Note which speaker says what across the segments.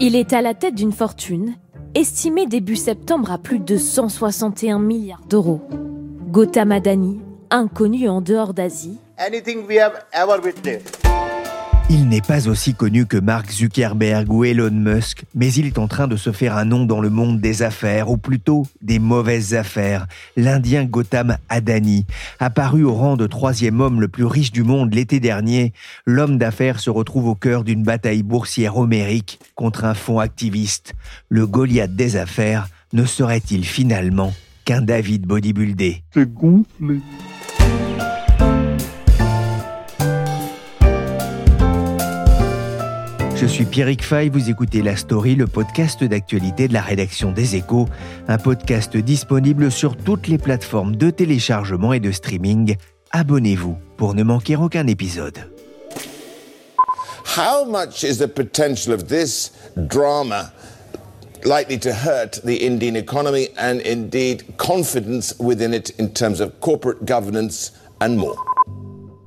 Speaker 1: Il est à la tête d'une fortune, estimée début septembre à plus de 161 milliards d'euros. Gautam Adani, inconnu en dehors d'Asie,
Speaker 2: il n'est pas aussi connu que Mark Zuckerberg ou Elon Musk, mais il est en train de se faire un nom dans le monde des affaires, ou plutôt des mauvaises affaires. L'Indien Gautam Adani, apparu au rang de troisième homme le plus riche du monde l'été dernier, l'homme d'affaires se retrouve au cœur d'une bataille boursière homérique contre un fonds activiste. Le Goliath des affaires ne serait-il finalement qu'un David bodybuildé?
Speaker 3: C'est gonflé.
Speaker 2: Je suis Pierrick Fay, vous écoutez La Story, le podcast d'actualité de la rédaction des Échos, un podcast disponible sur toutes les plateformes de téléchargement et de streaming. Abonnez-vous pour ne manquer aucun épisode.
Speaker 4: How much is the potential of this drama likely to hurt the Indian economy and indeed confidence within it in terms of corporate governance and more?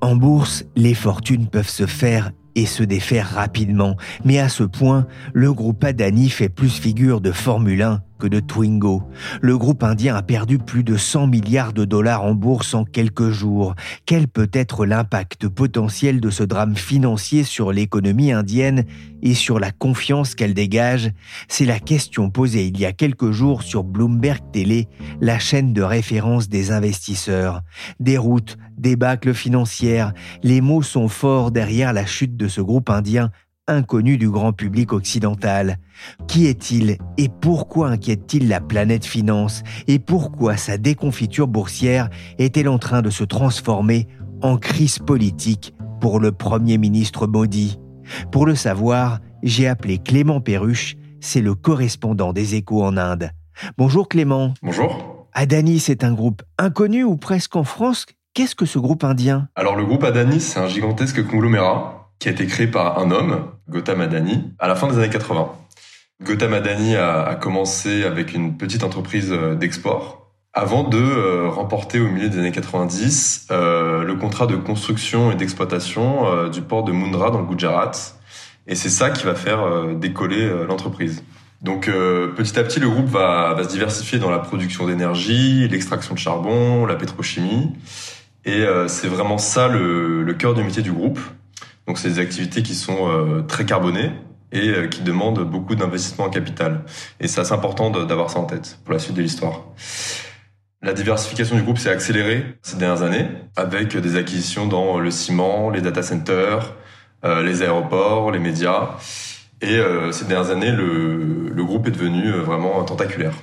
Speaker 2: En bourse, les fortunes peuvent se faire et se défaire rapidement. Mais à ce point, le groupe Adani fait plus figure de Formule 1 que de Twingo. Le groupe indien a perdu plus de 100 milliards de dollars en bourse en quelques jours. Quel peut être l'impact potentiel de ce drame financier sur l'économie indienne et sur la confiance qu'elle dégage? C'est la question posée il y a quelques jours sur Bloomberg Télé, la chaîne de référence des investisseurs. Déroute, débâcle financière, les mots sont forts derrière la chute de ce groupe indien inconnu du grand public occidental. Qui est-il et pourquoi inquiète-t-il la planète finance et pourquoi sa déconfiture boursière est-elle en train de se transformer en crise politique pour le Premier ministre Modi? Pour le savoir, j'ai appelé Clément Perruche, c'est le correspondant des échos en Inde. Bonjour Clément.
Speaker 5: Bonjour.
Speaker 2: Adani, c'est un groupe inconnu ou presque en France? Qu'est-ce que ce groupe indien?
Speaker 5: Alors le groupe Adani, c'est un gigantesque conglomérat qui a été créé par un homme, Gautam Adani, à la fin des années 80. Gautam Adani a, commencé avec une petite entreprise euh, d'export avant de euh, remporter au milieu des années 90 euh, le contrat de construction et d'exploitation du port de Mundra dans le Gujarat. Et c'est ça qui va faire décoller l'entreprise. Donc petit à petit, le groupe va, se diversifier dans la production d'énergie, l'extraction de charbon, la pétrochimie. Et c'est vraiment ça le, le cœur du métier du groupe. Donc c'est des activités qui sont euh, très carbonées et euh, qui demandent beaucoup d'investissement en capital. Et c'est assez important d'avoir ça en tête pour la suite de l'histoire. La diversification du groupe s'est accélérée ces dernières années avec des acquisitions dans le ciment, les data centers, euh, les aéroports, les médias. Et ces dernières années, le, le groupe est devenu vraiment tentaculaire.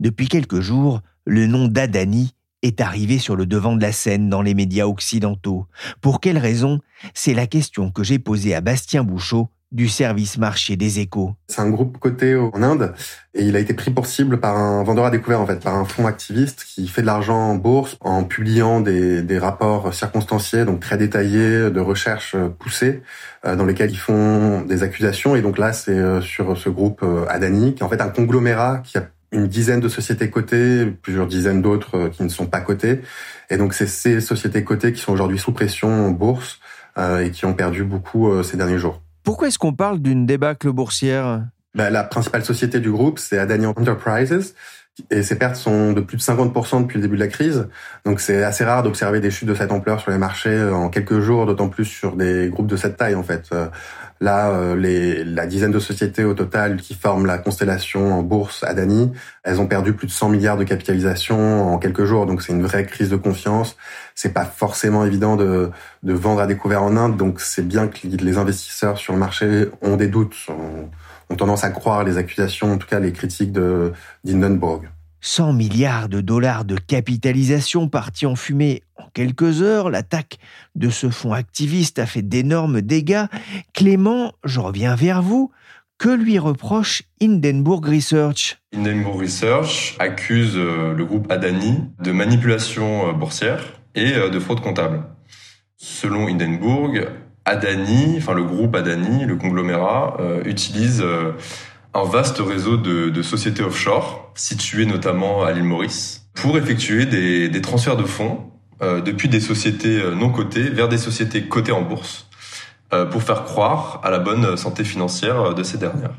Speaker 2: Depuis quelques jours, le nom d'Adani est arrivé sur le devant de la scène dans les médias occidentaux. Pour quelle raison? C'est la question que j'ai posée à Bastien Bouchot du service marché des échos.
Speaker 6: C'est un groupe coté en Inde et il a été pris pour cible par un vendeur à découvert en fait, par un fonds activiste qui fait de l'argent en bourse en publiant des, des rapports circonstanciés, donc très détaillés, de recherches poussées, euh, dans lesquels ils font des accusations. Et donc là, c'est euh, sur ce groupe euh, Adani, qui est en fait un conglomérat qui a une dizaine de sociétés cotées, plusieurs dizaines d'autres euh, qui ne sont pas cotées. Et donc c'est ces sociétés cotées qui sont aujourd'hui sous pression en bourse euh, et qui ont perdu beaucoup euh, ces derniers jours.
Speaker 2: Pourquoi est-ce qu'on parle d'une débâcle boursière?
Speaker 6: Ben, La principale société du groupe, c'est Adani Enterprises. Et ces pertes sont de plus de 50% depuis le début de la crise. Donc c'est assez rare d'observer des chutes de cette ampleur sur les marchés en quelques jours, d'autant plus sur des groupes de cette taille en fait. Là, euh, les, la dizaine de sociétés au total qui forment la constellation en bourse Adani, elles ont perdu plus de 100 milliards de capitalisation en quelques jours. Donc c'est une vraie crise de confiance. C'est pas forcément évident de, de vendre à découvert en Inde. Donc c'est bien que les investisseurs sur le marché ont des doutes, ont, tendance à croire les accusations, en tout cas les critiques de d'Hindenburg.
Speaker 2: 100 milliards de dollars de capitalisation partis en fumée en quelques heures, l'attaque de ce fonds activiste a fait d'énormes dégâts. Clément, je reviens vers vous. Que lui reproche Hindenburg Research?
Speaker 5: Hindenburg Research accuse euh, le groupe Adani de manipulation euh, boursière et euh, de fraude comptable. Selon Hindenburg, Adani, enfin le groupe Adani, le conglomérat, utilise un vaste réseau de, sociétés offshore, situées notamment à l'île Maurice, pour effectuer des, transferts de fonds euh, depuis des sociétés euh, non cotées vers des sociétés cotées en bourse, euh, pour faire croire à la bonne santé financière de ces dernières.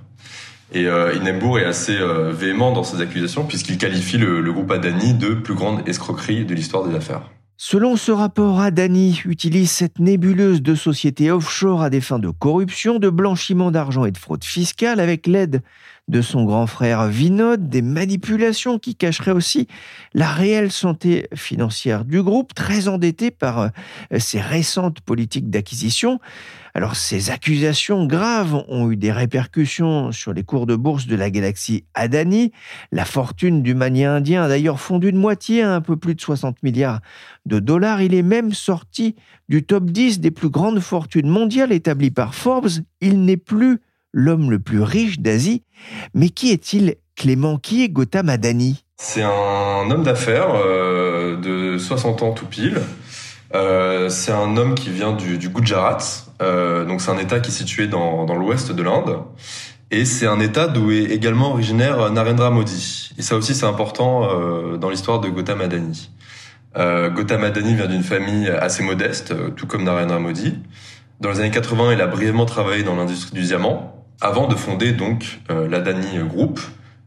Speaker 5: Et euh, est assez véhément dans ses accusations puisqu'il qualifie le, le groupe Adani de plus grande escroquerie de l'histoire des affaires.
Speaker 2: Selon ce rapport, Adani utilise cette nébuleuse de sociétés offshore à des fins de corruption, de blanchiment d'argent et de fraude fiscale avec l'aide de son grand frère Vinod, des manipulations qui cacheraient aussi la réelle santé financière du groupe, très endetté par euh, ses récentes politiques d'acquisition. Alors ces accusations graves ont eu des répercussions sur les cours de bourse de la galaxie Adani. La fortune du mania indien a d'ailleurs fondu de moitié à un peu plus de 60 milliards de dollars. Il est même sorti du top 10 des plus grandes fortunes mondiales établies par Forbes. Il n'est plus l'homme le plus riche d'Asie. Mais qui est-il, Clément? Qui est Gautam Adani?
Speaker 5: C'est un homme d'affaires euh, de 60 ans tout pile. Euh, c'est un homme qui vient du, Gujarat, euh, donc c'est un État qui est situé dans, l'ouest de l'Inde. Et c'est un État d'où est également originaire Narendra Modi. Et ça aussi c'est important dans l'histoire de Gautam Adani. Gautam Adani vient d'une famille assez modeste, tout comme Narendra Modi. Dans les années 80, il a brièvement travaillé dans l'industrie du diamant avant de fonder donc euh, l'Adani Group,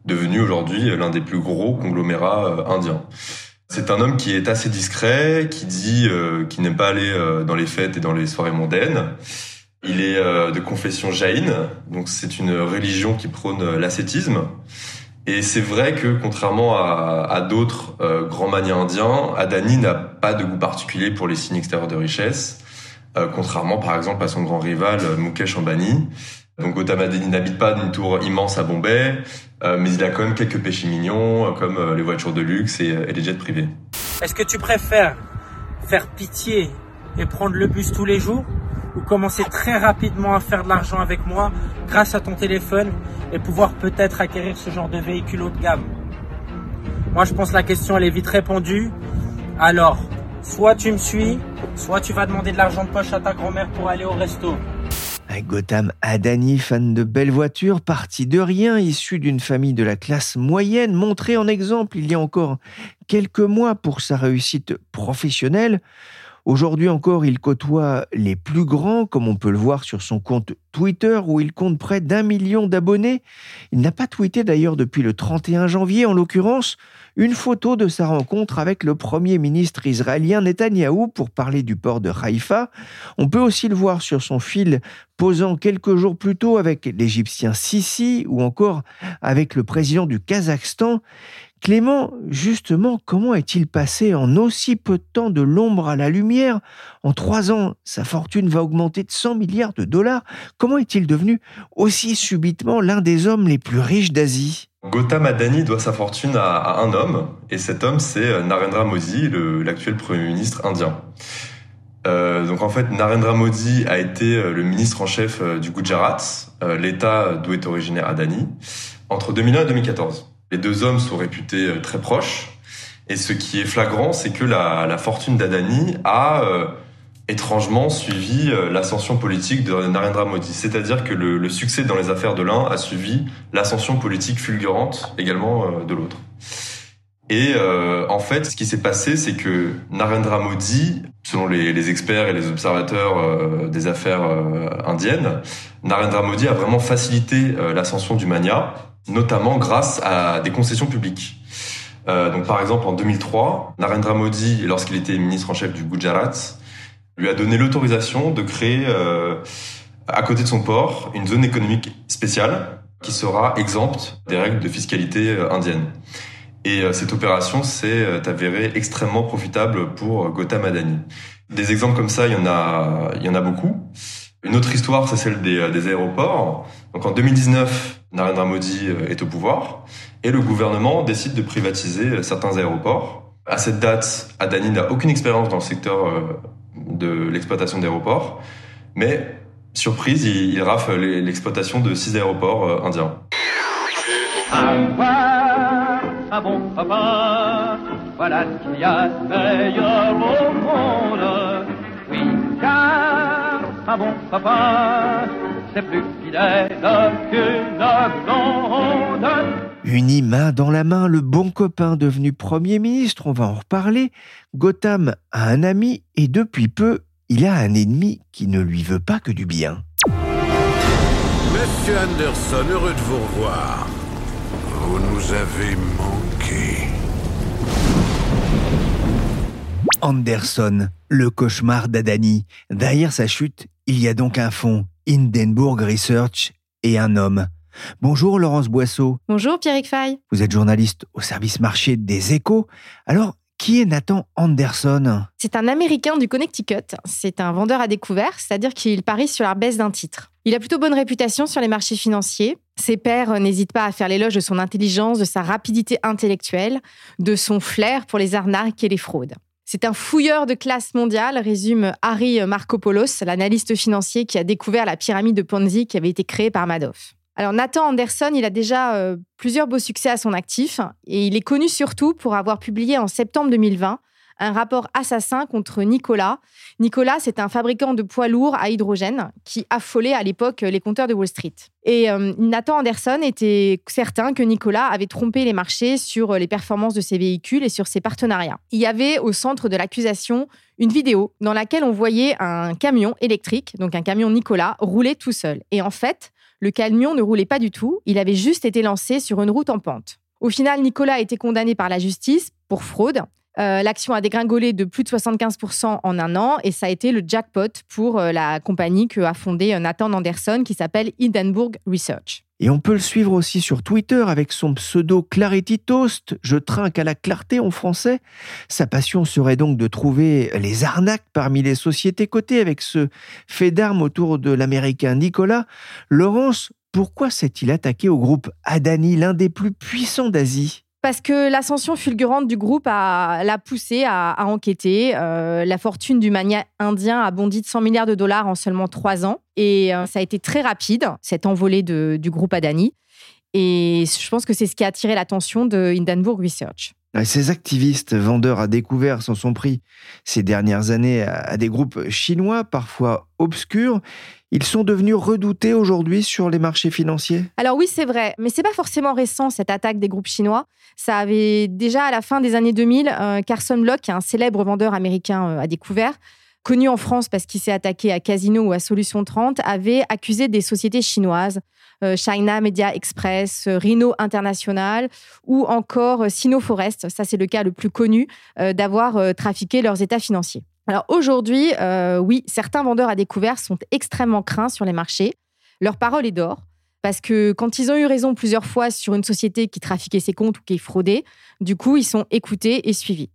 Speaker 5: devenu aujourd'hui l'un des plus gros conglomérats euh, indiens. C'est un homme qui est assez discret, qui dit euh, qu'il n'aime pas aller dans les fêtes et dans les soirées mondaines. Il est de confession jaïne, donc c'est une religion qui prône l'ascétisme. Et c'est vrai que contrairement à, à d'autres grands manias indiens, Adani n'a pas de goût particulier pour les signes extérieurs de richesse, contrairement par exemple à son grand rival Mukesh Ambani, donc Gautam Adani n'habite pas d'une tour immense à Bombay, euh, mais il a quand même quelques péchés mignons, euh, comme euh, les voitures de luxe et, les jets privés.
Speaker 3: Est-ce que tu préfères faire pitié et prendre le bus tous les jours ou commencer très rapidement à faire de l'argent avec moi grâce à ton téléphone et pouvoir peut-être acquérir ce genre de véhicule haut de gamme? Moi, je pense que la question, elle est vite répondue. Alors, soit tu me suis, soit tu vas demander de l'argent de poche à ta grand-mère pour aller au resto.
Speaker 2: Gotham Adani, fan de belles voitures, parti de rien, issu d'une famille de la classe moyenne, montré en exemple il y a encore quelques mois pour sa réussite professionnelle. Aujourd'hui encore, il côtoie les plus grands, comme on peut le voir sur son compte Twitter, où il compte près d'un million d'abonnés. Il n'a pas tweeté d'ailleurs depuis le 31 janvier, en l'occurrence, une photo de sa rencontre avec le Premier ministre israélien Netanyahou pour parler du port de Haïfa. On peut aussi le voir sur son fil posant quelques jours plus tôt avec l'Égyptien Sisi ou encore avec le président du Kazakhstan. Clément, justement, comment est-il passé en aussi peu de temps de l'ombre à la lumière? En trois ans, sa fortune va augmenter de 100 milliards de dollars. Comment est-il devenu aussi subitement l'un des hommes les plus riches d'Asie?
Speaker 5: Gautam Adani doit sa fortune à, un homme, et cet homme, c'est Narendra Modi, l'actuel Premier ministre indien. Euh, donc en fait, Narendra Modi a été euh, le ministre en chef euh, du Gujarat, l'État d'où est originaire Adani, entre 2001 et 2014. Les deux hommes sont réputés euh, très proches. Et ce qui est flagrant, c'est que la, fortune d'Adani a euh, étrangement suivi euh, l'ascension politique de Narendra Modi. C'est-à-dire que le, succès dans les affaires de l'un a suivi l'ascension politique fulgurante également de l'autre. Et en fait, ce qui s'est passé, c'est que Narendra Modi, selon les, experts et les observateurs des affaires indiennes, Narendra Modi a vraiment facilité l'ascension du mania notamment grâce à des concessions publiques. Euh, donc par exemple en 2003, Narendra Modi, lorsqu'il était ministre en chef du Gujarat, lui a donné l'autorisation de créer euh, à côté de son port une zone économique spéciale qui sera exempte des règles de fiscalité euh, indienne. Et euh, cette opération s'est euh, avérée extrêmement profitable pour Gautam Adani. Des exemples comme ça, il y en a, il y en a beaucoup. Une autre histoire, c'est celle des, aéroports. Donc en 2019, Narendra Modi est au pouvoir et le gouvernement décide de privatiser certains aéroports. À cette date, Adani n'a aucune expérience dans le secteur de l'exploitation d'aéroports, mais surprise, il, il rafle l'exploitation de six aéroports indiens. un bon voilà ce qu'il y a de bon papa.
Speaker 2: Unis main dans la main, le bon copain devenu Premier ministre, on va en reparler, Gotham a un ami et depuis peu, il a un ennemi qui ne lui veut pas que du bien.
Speaker 7: Monsieur Anderson, heureux de vous revoir. Vous nous avez manqué.
Speaker 2: Anderson, le cauchemar d'Adani. Derrière sa chute, il y a donc un fonds, Hindenburg Research, et un homme. Bonjour Laurence Boisseau.
Speaker 8: Bonjour Pierrick Fay.
Speaker 2: Vous êtes journaliste au service marché des échos. Alors, qui est Nathan Anderson?
Speaker 8: C'est un Américain du Connecticut. C'est un vendeur à découvert, c'est-à-dire qu'il parie sur la baisse d'un titre. Il a plutôt bonne réputation sur les marchés financiers. Ses pairs n'hésitent pas à faire l'éloge de son intelligence, de sa rapidité intellectuelle, de son flair pour les arnaques et les fraudes. C'est un fouilleur de classe mondiale, résume Harry Markopoulos, l'analyste financier qui a découvert la pyramide de Ponzi qui avait été créée par Madoff. Alors Nathan Anderson, il a déjà euh, plusieurs beaux succès à son actif et il est connu surtout pour avoir publié en septembre 2020 un rapport assassin contre Nicolas. Nicolas, c'est un fabricant de poids lourds à hydrogène qui affolait à l'époque les compteurs de Wall Street. Et euh, Nathan Anderson était certain que Nicolas avait trompé les marchés sur les performances de ses véhicules et sur ses partenariats. Il y avait au centre de l'accusation une vidéo dans laquelle on voyait un camion électrique, donc un camion Nicolas, rouler tout seul. Et en fait, le camion ne roulait pas du tout, il avait juste été lancé sur une route en pente. Au final, Nicolas a été condamné par la justice pour fraude euh, l'action a dégringolé de plus de 75% en un an et ça a été le jackpot pour euh, la compagnie que a fondée euh, Nathan Anderson qui s'appelle Hindenburg Research.
Speaker 2: Et on peut le suivre aussi sur Twitter avec son pseudo Clarity Toast, je trinque à la clarté en français. Sa passion serait donc de trouver les arnaques parmi les sociétés cotées avec ce fait d'armes autour de l'américain Nicolas. Laurence, pourquoi s'est-il attaqué au groupe Adani, l'un des plus puissants d'Asie?
Speaker 8: Parce que l'ascension fulgurante du groupe l'a poussé à, enquêter. Euh, la fortune du mania indien a bondi de 100 milliards de dollars en seulement trois ans. Et euh, ça a été très rapide, cette envolée du groupe Adani. Et je pense que c'est ce qui a attiré l'attention de Hindenburg Research.
Speaker 2: Ces activistes vendeurs à découvert s'en sont pris ces dernières années à des groupes chinois, parfois obscurs. Ils sont devenus redoutés aujourd'hui sur les marchés financiers?
Speaker 8: Alors oui, c'est vrai, mais c'est pas forcément récent cette attaque des groupes chinois. Ça avait déjà à la fin des années 2000, euh, Carson Locke, un célèbre vendeur américain euh, à découvert, connu en France parce qu'il s'est attaqué à Casino ou à Solution 30, avait accusé des sociétés chinoises, euh, China Media Express, euh, Rhino International ou encore euh, Sino Forest, ça c'est le cas le plus connu, d'avoir trafiqué leurs états financiers. Alors aujourd'hui, oui, certains vendeurs à découvert sont extrêmement craints sur les marchés. Leur parole est d'or. Parce que quand ils ont eu raison plusieurs fois sur une société qui trafiquait ses comptes ou qui fraudait, du coup, ils sont écoutés et suivis.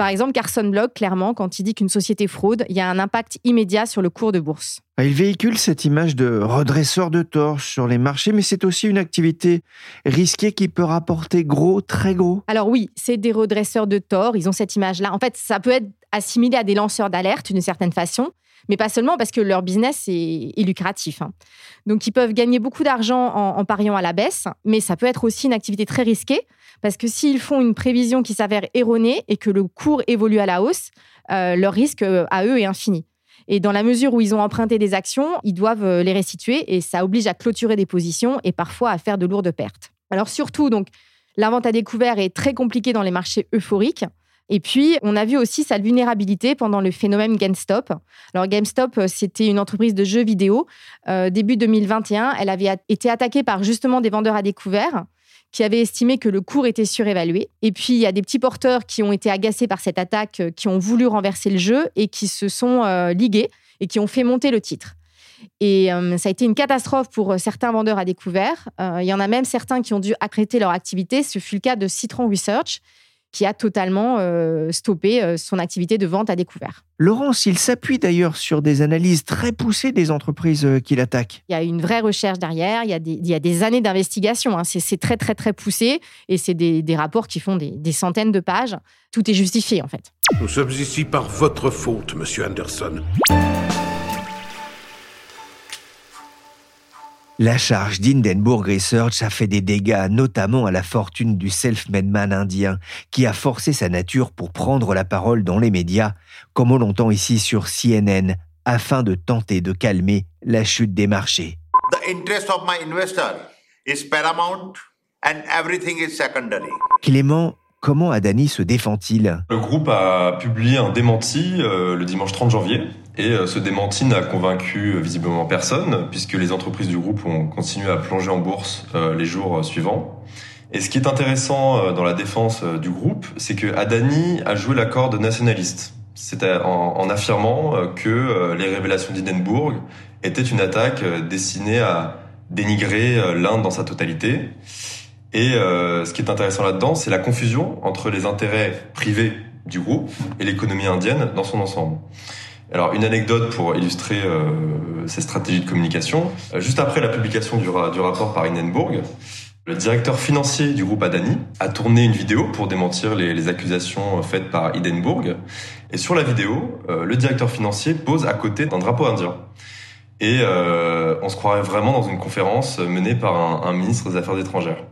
Speaker 8: Par exemple, Carson Block, clairement, quand il dit qu'une société fraude, il y a un impact immédiat sur le cours de bourse.
Speaker 2: Il véhicule cette image de redresseur de torche sur les marchés, mais c'est aussi une activité risquée qui peut rapporter gros, très gros.
Speaker 8: Alors oui, c'est des redresseurs de tort, ils ont cette image-là. En fait, ça peut être assimilé à des lanceurs d'alerte d'une certaine façon, mais pas seulement parce que leur business est, lucratif. Hein. Donc ils peuvent gagner beaucoup d'argent en pariant à la baisse, mais ça peut être aussi une activité très risquée parce que s'ils font une prévision qui s'avère erronée et que le cours évolue à la hausse, euh, leur risque euh, à eux est infini. Et dans la mesure où ils ont emprunté des actions, ils doivent euh, les restituer et ça oblige à clôturer des positions et parfois à faire de lourdes pertes. Alors surtout, donc, la vente à découvert est très compliquée dans les marchés euphoriques. Et puis, on a vu aussi sa vulnérabilité pendant le phénomène GameStop. Alors, GameStop, c'était une entreprise de jeux vidéo. début 2021, elle avait été attaquée par justement des vendeurs à découvert qui avait estimé que le cours était surévalué. Et puis, il y a des petits porteurs qui ont été agacés par cette attaque, euh, qui ont voulu renverser le jeu et qui se sont euh, ligués et qui ont fait monter le titre. Et euh, ça a été une catastrophe pour certains vendeurs à découvert. il y en a même certains qui ont dû accréter leur activité. Ce fut le cas de Citron Research, qui a totalement euh, stoppé euh, son activité de vente à découvert.
Speaker 2: Laurence, il s'appuie d'ailleurs sur des analyses très poussées des entreprises euh, qu'il attaque.
Speaker 8: Il y a une vraie recherche derrière, il y a des, il y a des années d'investigation. hein. C'est c'est très, très, très poussé et c'est des, des rapports qui font des, des centaines de pages. Tout est justifié, en fait.
Speaker 7: Nous sommes ici par votre faute, monsieur Anderson.
Speaker 2: La charge d'Hindenburg Research a fait des dégâts, notamment à la fortune du self-made man indien, qui a forcé sa nature pour prendre la parole dans les médias, comme on l'entend ici sur CNN, afin de tenter de calmer la chute des marchés.
Speaker 9: The interest of my investor is paramount and everything is secondary.
Speaker 2: Clément, comment Adani se défend-il?
Speaker 5: Le groupe a publié un démenti euh, le dimanche 30 janvier et euh, ce démenti n'a convaincu euh, visiblement personne puisque les entreprises du groupe ont continué à plonger en bourse euh, les jours suivants. Et ce qui est intéressant dans la défense du groupe, c'est que Adani a joué la corde nationaliste. C'était en, affirmant que les révélations d'Hindenburg étaient une attaque destinée à dénigrer l'Inde dans sa totalité. Et ce qui est intéressant là-dedans, c'est la confusion entre les intérêts privés du groupe et l'économie indienne dans son ensemble. Alors une anecdote pour illustrer euh, ces stratégies de communication. Euh, juste après la publication du, ra- du rapport par Hindenburg, le directeur financier du groupe Adani a tourné une vidéo pour démentir les, accusations faites par Hindenburg. Et sur la vidéo, euh, le directeur financier pose à côté d'un drapeau indien. Et euh, on se croirait vraiment dans une conférence menée par un, ministre des Affaires étrangères.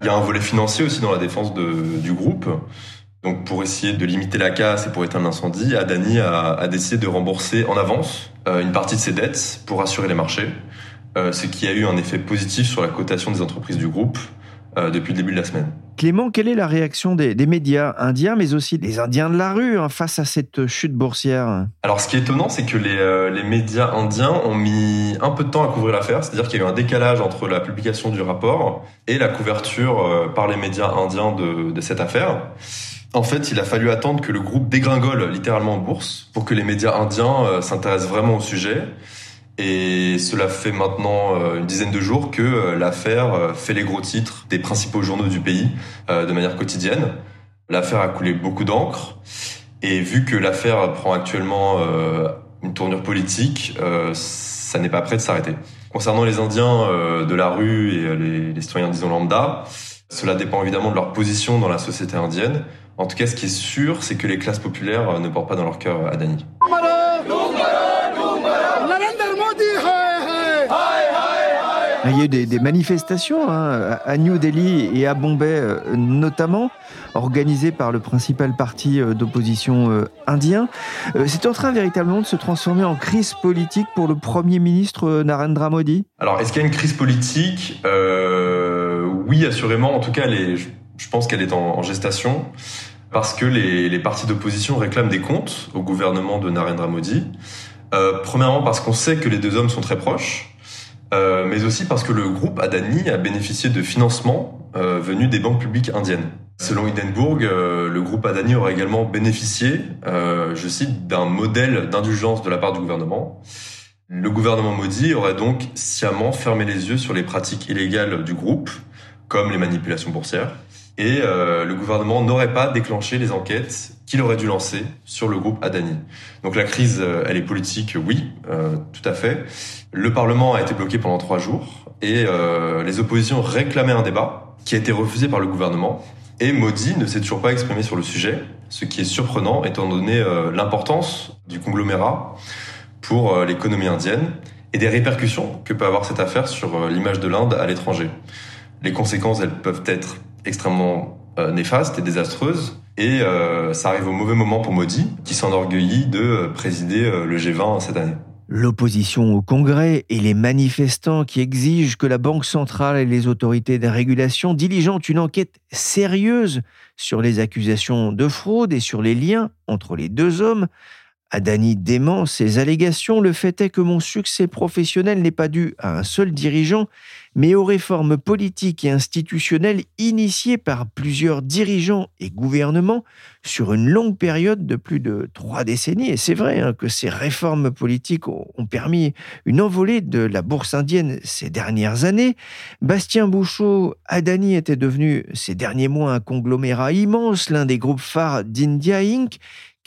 Speaker 5: Il y a un volet financier aussi dans la défense du groupe. Donc pour essayer de limiter la casse et pour éteindre l'incendie, Adani a, a décidé de rembourser en avance euh, une partie de ses dettes pour assurer les marchés, euh, ce qui a eu un effet positif sur la cotation des entreprises du groupe euh, depuis le début de la semaine.
Speaker 2: Clément, quelle est la réaction des, des médias indiens, mais aussi des Indiens de la rue, hein, face à cette chute boursière?
Speaker 5: Alors, ce qui est étonnant, c'est que les, euh, les médias indiens ont mis un peu de temps à couvrir l'affaire. C'est-à-dire qu'il y a eu un décalage entre la publication du rapport et la couverture par les médias indiens de, de cette affaire. En fait, il a fallu attendre que le groupe dégringole littéralement en bourse pour que les médias indiens euh, s'intéressent vraiment au sujet. Et cela fait maintenant euh, une dizaine de jours que euh, l'affaire fait les gros titres des principaux journaux du pays de manière quotidienne. L'affaire a coulé beaucoup d'encre. Et vu que l'affaire prend actuellement une tournure politique, ça n'est pas prêt de s'arrêter. Concernant les Indiens de la rue et les, les citoyens, disons, lambda, cela dépend évidemment de leur position dans la société indienne. En tout cas, ce qui est sûr, c'est que les classes populaires euh, ne portent pas dans leur cœur Adani.
Speaker 2: Il y a eu des, des manifestations hein, à New Delhi et à Bombay euh, notamment, organisées par le principal parti euh, d'opposition euh, indien. Euh, C'est en train véritablement de se transformer en crise politique pour le Premier ministre euh, Narendra Modi
Speaker 5: Alors, est-ce qu'il y a une crise politique? Euh, Oui, assurément. En tout cas, est- je pense qu'elle est en, en gestation parce que les, les partis d'opposition réclament des comptes au gouvernement de Narendra Modi. Euh, premièrement, parce qu'on sait que les deux hommes sont très proches, euh, mais aussi parce que le groupe Adani a bénéficié de financements euh, venus des banques publiques indiennes. Selon Hindenburg, euh, le groupe Adani aurait également bénéficié, euh, je cite, d'un modèle d'indulgence de la part du gouvernement. Le gouvernement Modi aurait donc sciemment fermé les yeux sur les pratiques illégales du groupe, comme les manipulations boursières, et euh, le gouvernement n'aurait pas déclenché les enquêtes qu'il aurait dû lancer sur le groupe Adani. Donc la crise, euh, elle est politique, oui, euh, tout à fait. Le Parlement a été bloqué pendant trois jours et euh, les oppositions réclamaient un débat qui a été refusé par le gouvernement. Et Modi ne s'est toujours pas exprimé sur le sujet, ce qui est surprenant étant donné euh, l'importance du conglomérat pour euh, l'économie indienne et des répercussions que peut avoir cette affaire sur l'image de l'Inde à l'étranger. Les conséquences, elles peuvent être extrêmement euh, néfastes et désastreuses. Et euh, ça arrive au mauvais moment pour Modi, qui s'enorgueillit de euh, présider le G20 cette année.
Speaker 2: L'opposition au Congrès et les manifestants qui exigent que la Banque centrale et les autorités de régulation diligentent une enquête sérieuse sur les accusations de fraude et sur les liens entre les deux hommes Adani dément ces allégations. Le fait est que mon succès professionnel n'est pas dû à un seul dirigeant, mais aux réformes politiques et institutionnelles initiées par plusieurs dirigeants et gouvernements sur une longue période de plus de trois décennies. Et c'est vrai hein, que ces réformes politiques ont permis une envolée de la bourse indienne ces dernières années. Bastien Bouchot, Adani était devenu ces derniers mois un conglomérat immense, l'un des groupes phares d'India Inc.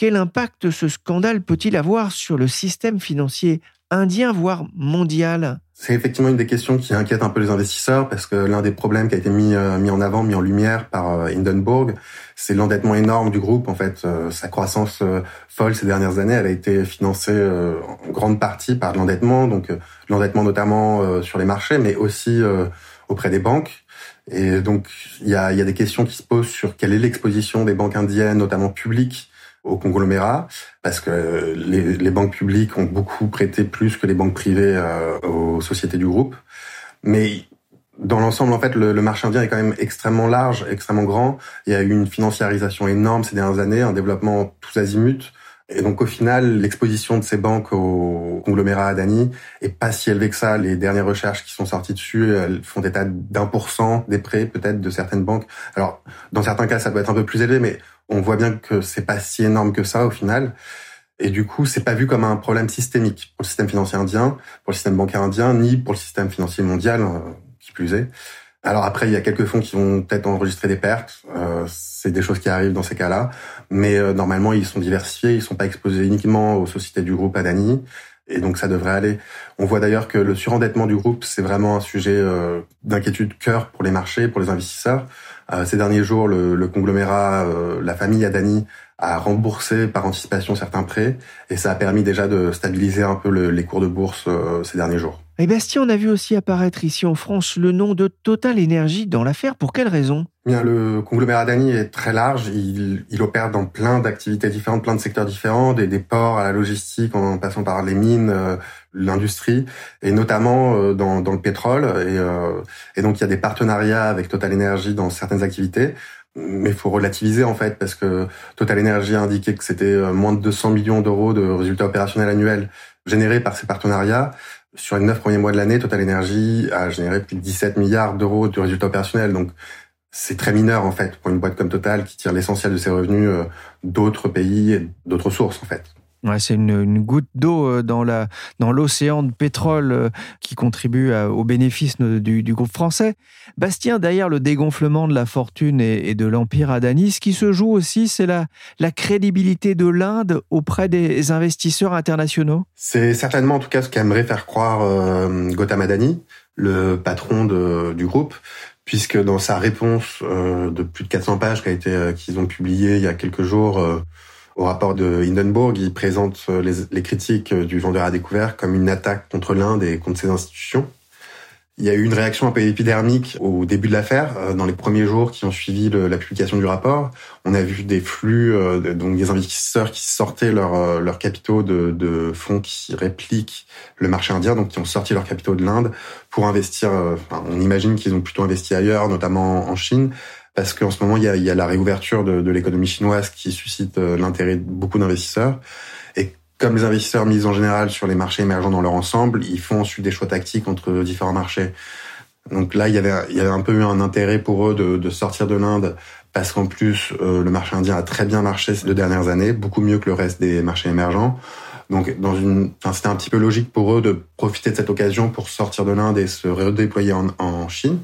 Speaker 2: Quel impact ce scandale peut-il avoir sur le système financier indien, voire mondial?
Speaker 6: C'est effectivement une des questions qui inquiète un peu les investisseurs parce que l'un des problèmes qui a été mis, euh, mis en avant, mis en lumière par euh, Hindenburg, c'est l'endettement énorme du groupe. En fait, euh, sa croissance folle ces dernières années, elle a été financée en grande partie par l'endettement, donc l'endettement notamment sur les marchés, mais aussi auprès des banques. Et donc, il y a, y a des questions qui se posent sur quelle est l'exposition des banques indiennes, notamment publiques, au conglomérat, parce que les, les, banques publiques ont beaucoup prêté plus que les banques privées euh, aux sociétés du groupe. Mais dans l'ensemble, en fait, le, le, marché indien est quand même extrêmement large, extrêmement grand. Il y a eu une financiarisation énorme ces dernières années, un développement tous azimuts. Et donc au final, l'exposition de ces banques au conglomérat Adani est pas si élevée que ça. Les dernières recherches qui sont sorties dessus, elles font état d'un pour cent des prêts peut-être de certaines banques. Alors dans certains cas, ça peut être un peu plus élevé, mais on voit bien que c'est pas si énorme que ça au final. Et du coup, c'est pas vu comme un problème systémique pour le système financier indien, pour le système bancaire indien, ni pour le système financier mondial, euh, qui plus est. Alors après, il y a quelques fonds qui vont peut-être enregistrer des pertes. Euh, c'est des choses qui arrivent dans ces cas-là. Mais euh, normalement, ils sont diversifiés. Ils sont pas exposés uniquement aux sociétés du groupe Adani. Et donc, ça devrait aller. On voit d'ailleurs que le surendettement du groupe, c'est vraiment un sujet euh, d'inquiétude cœur pour les marchés, pour les investisseurs. Euh, ces derniers jours, le, le conglomérat, la famille Adani, a remboursé par anticipation certains prêts. Et ça a permis déjà de stabiliser un peu les cours de bourse ces derniers jours.
Speaker 2: Et Bastien, on a vu aussi apparaître ici en France le nom de Total Energy dans l'affaire. Pour quelle raison?
Speaker 6: Bien, le conglomérat Dani est très large. Il, il opère dans plein d'activités différentes, plein de secteurs différents, des, des, ports à la logistique, en passant par les mines, euh, l'industrie, et notamment euh, dans, dans, le pétrole. Et, euh, et, donc, il y a des partenariats avec Total Energy dans certaines activités. Mais il faut relativiser en fait, parce que Total Energy a indiqué que c'était moins de 200 millions d'euros de résultats opérationnels annuels générés par ces partenariats. Sur les neuf premiers mois de l'année, Total Energy a généré plus de 17 milliards d'euros de résultats opérationnels. Donc, c'est très mineur, en fait, pour une boîte comme Total qui tire l'essentiel de ses revenus euh, d'autres pays et d'autres sources, en fait.
Speaker 2: C'est une, goutte d'eau euh, dans l'océan de pétrole euh, qui contribue au bénéfice du, du, groupe français. Bastien, derrière le dégonflement de la fortune et, de l'empire Adani, ce qui se joue aussi, c'est la, crédibilité de l'Inde auprès des investisseurs internationaux.
Speaker 6: C'est certainement en tout cas ce qu'aimerait faire croire euh, Gautam Adani, le patron du groupe, puisque dans sa réponse de plus de 400 pages qu'ils ont publié il y a quelques jours au rapport de Hindenburg, il présente euh, les, critiques du vendeur à découvert comme une attaque contre l'Inde et contre ses institutions. Il y a eu une réaction un peu épidermique au début de l'affaire, euh, dans les premiers jours qui ont suivi la publication du rapport. On a vu des flux, euh, donc des investisseurs qui sortaient leurs leur capitaux de, de, fonds qui répliquent le marché indien, donc qui ont sorti leurs capitaux de l'Inde pour investir. Enfin, on imagine qu'ils ont plutôt investi ailleurs, notamment en Chine, parce qu'en ce moment, il y a, y a la réouverture de, l'économie chinoise qui suscite euh, l'intérêt de beaucoup d'investisseurs. Et comme les investisseurs misent en général sur les marchés émergents dans leur ensemble, ils font ensuite des choix tactiques entre différents marchés. Donc là, il y avait, un peu eu un intérêt pour eux de, sortir de l'Inde parce qu'en plus, euh, le marché indien a très bien marché ces deux dernières années, beaucoup mieux que le reste des marchés émergents. Donc, dans c'était un petit peu logique pour eux de profiter de cette occasion pour sortir de l'Inde et se redéployer en Chine.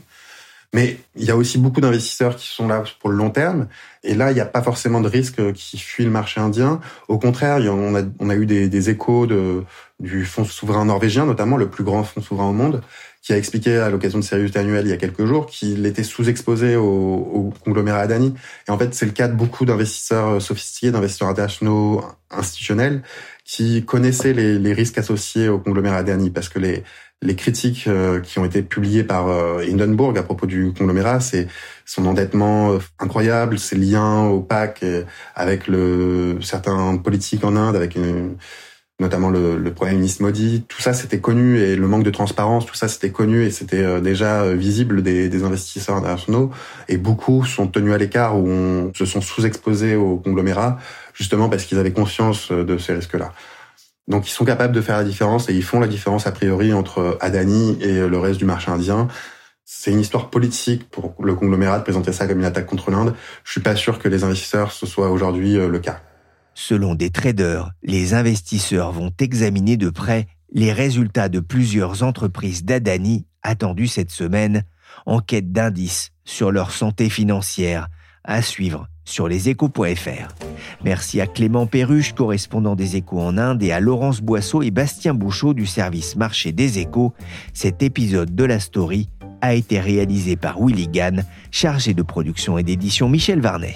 Speaker 6: Mais il y a aussi beaucoup d'investisseurs qui sont là pour le long terme. Et là, il n'y a pas forcément de risque qui fuit le marché indien. Au contraire, on a, eu des, échos du fonds souverain norvégien, notamment le plus grand fonds souverain au monde, qui a expliqué à l'occasion de Sirius annuel il y a quelques jours qu'il était sous-exposé au, au, conglomérat Adani. Et en fait, c'est le cas de beaucoup d'investisseurs sophistiqués, d'investisseurs internationaux institutionnels, qui connaissaient les, risques associés au conglomérat Adani, parce que les, les critiques euh, qui ont été publiées par euh, Hindenburg à propos du conglomérat, c'est son endettement euh, incroyable, ses liens opaques avec le certains politiques en Inde, avec une, notamment le, le Premier ministre Modi. Tout ça, c'était connu et le manque de transparence, tout ça, c'était connu et c'était euh, déjà euh, visible des, des, investisseurs internationaux. Et beaucoup sont tenus à l'écart ou se sont sous-exposés au conglomérat, justement parce qu'ils avaient conscience euh, de ces risques-là. Donc, ils sont capables de faire la différence et ils font la différence a priori entre Adani et le reste du marché indien. C'est une histoire politique pour le conglomérat de présenter ça comme une attaque contre l'Inde. Je suis pas sûr que les investisseurs ce soit aujourd'hui le cas.
Speaker 2: Selon des traders, les investisseurs vont examiner de près les résultats de plusieurs entreprises d'Adani attendues cette semaine en quête d'indices sur leur santé financière à suivre sur leséchos.fr. Merci à Clément Perruche, correspondant des échos en Inde, et à Laurence Boisseau et Bastien Bouchot du service marché des échos. Cet épisode de la story a été réalisé par Willy Gann, chargé de production et d'édition Michel Varnet.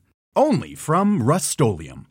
Speaker 10: only from Rustolium.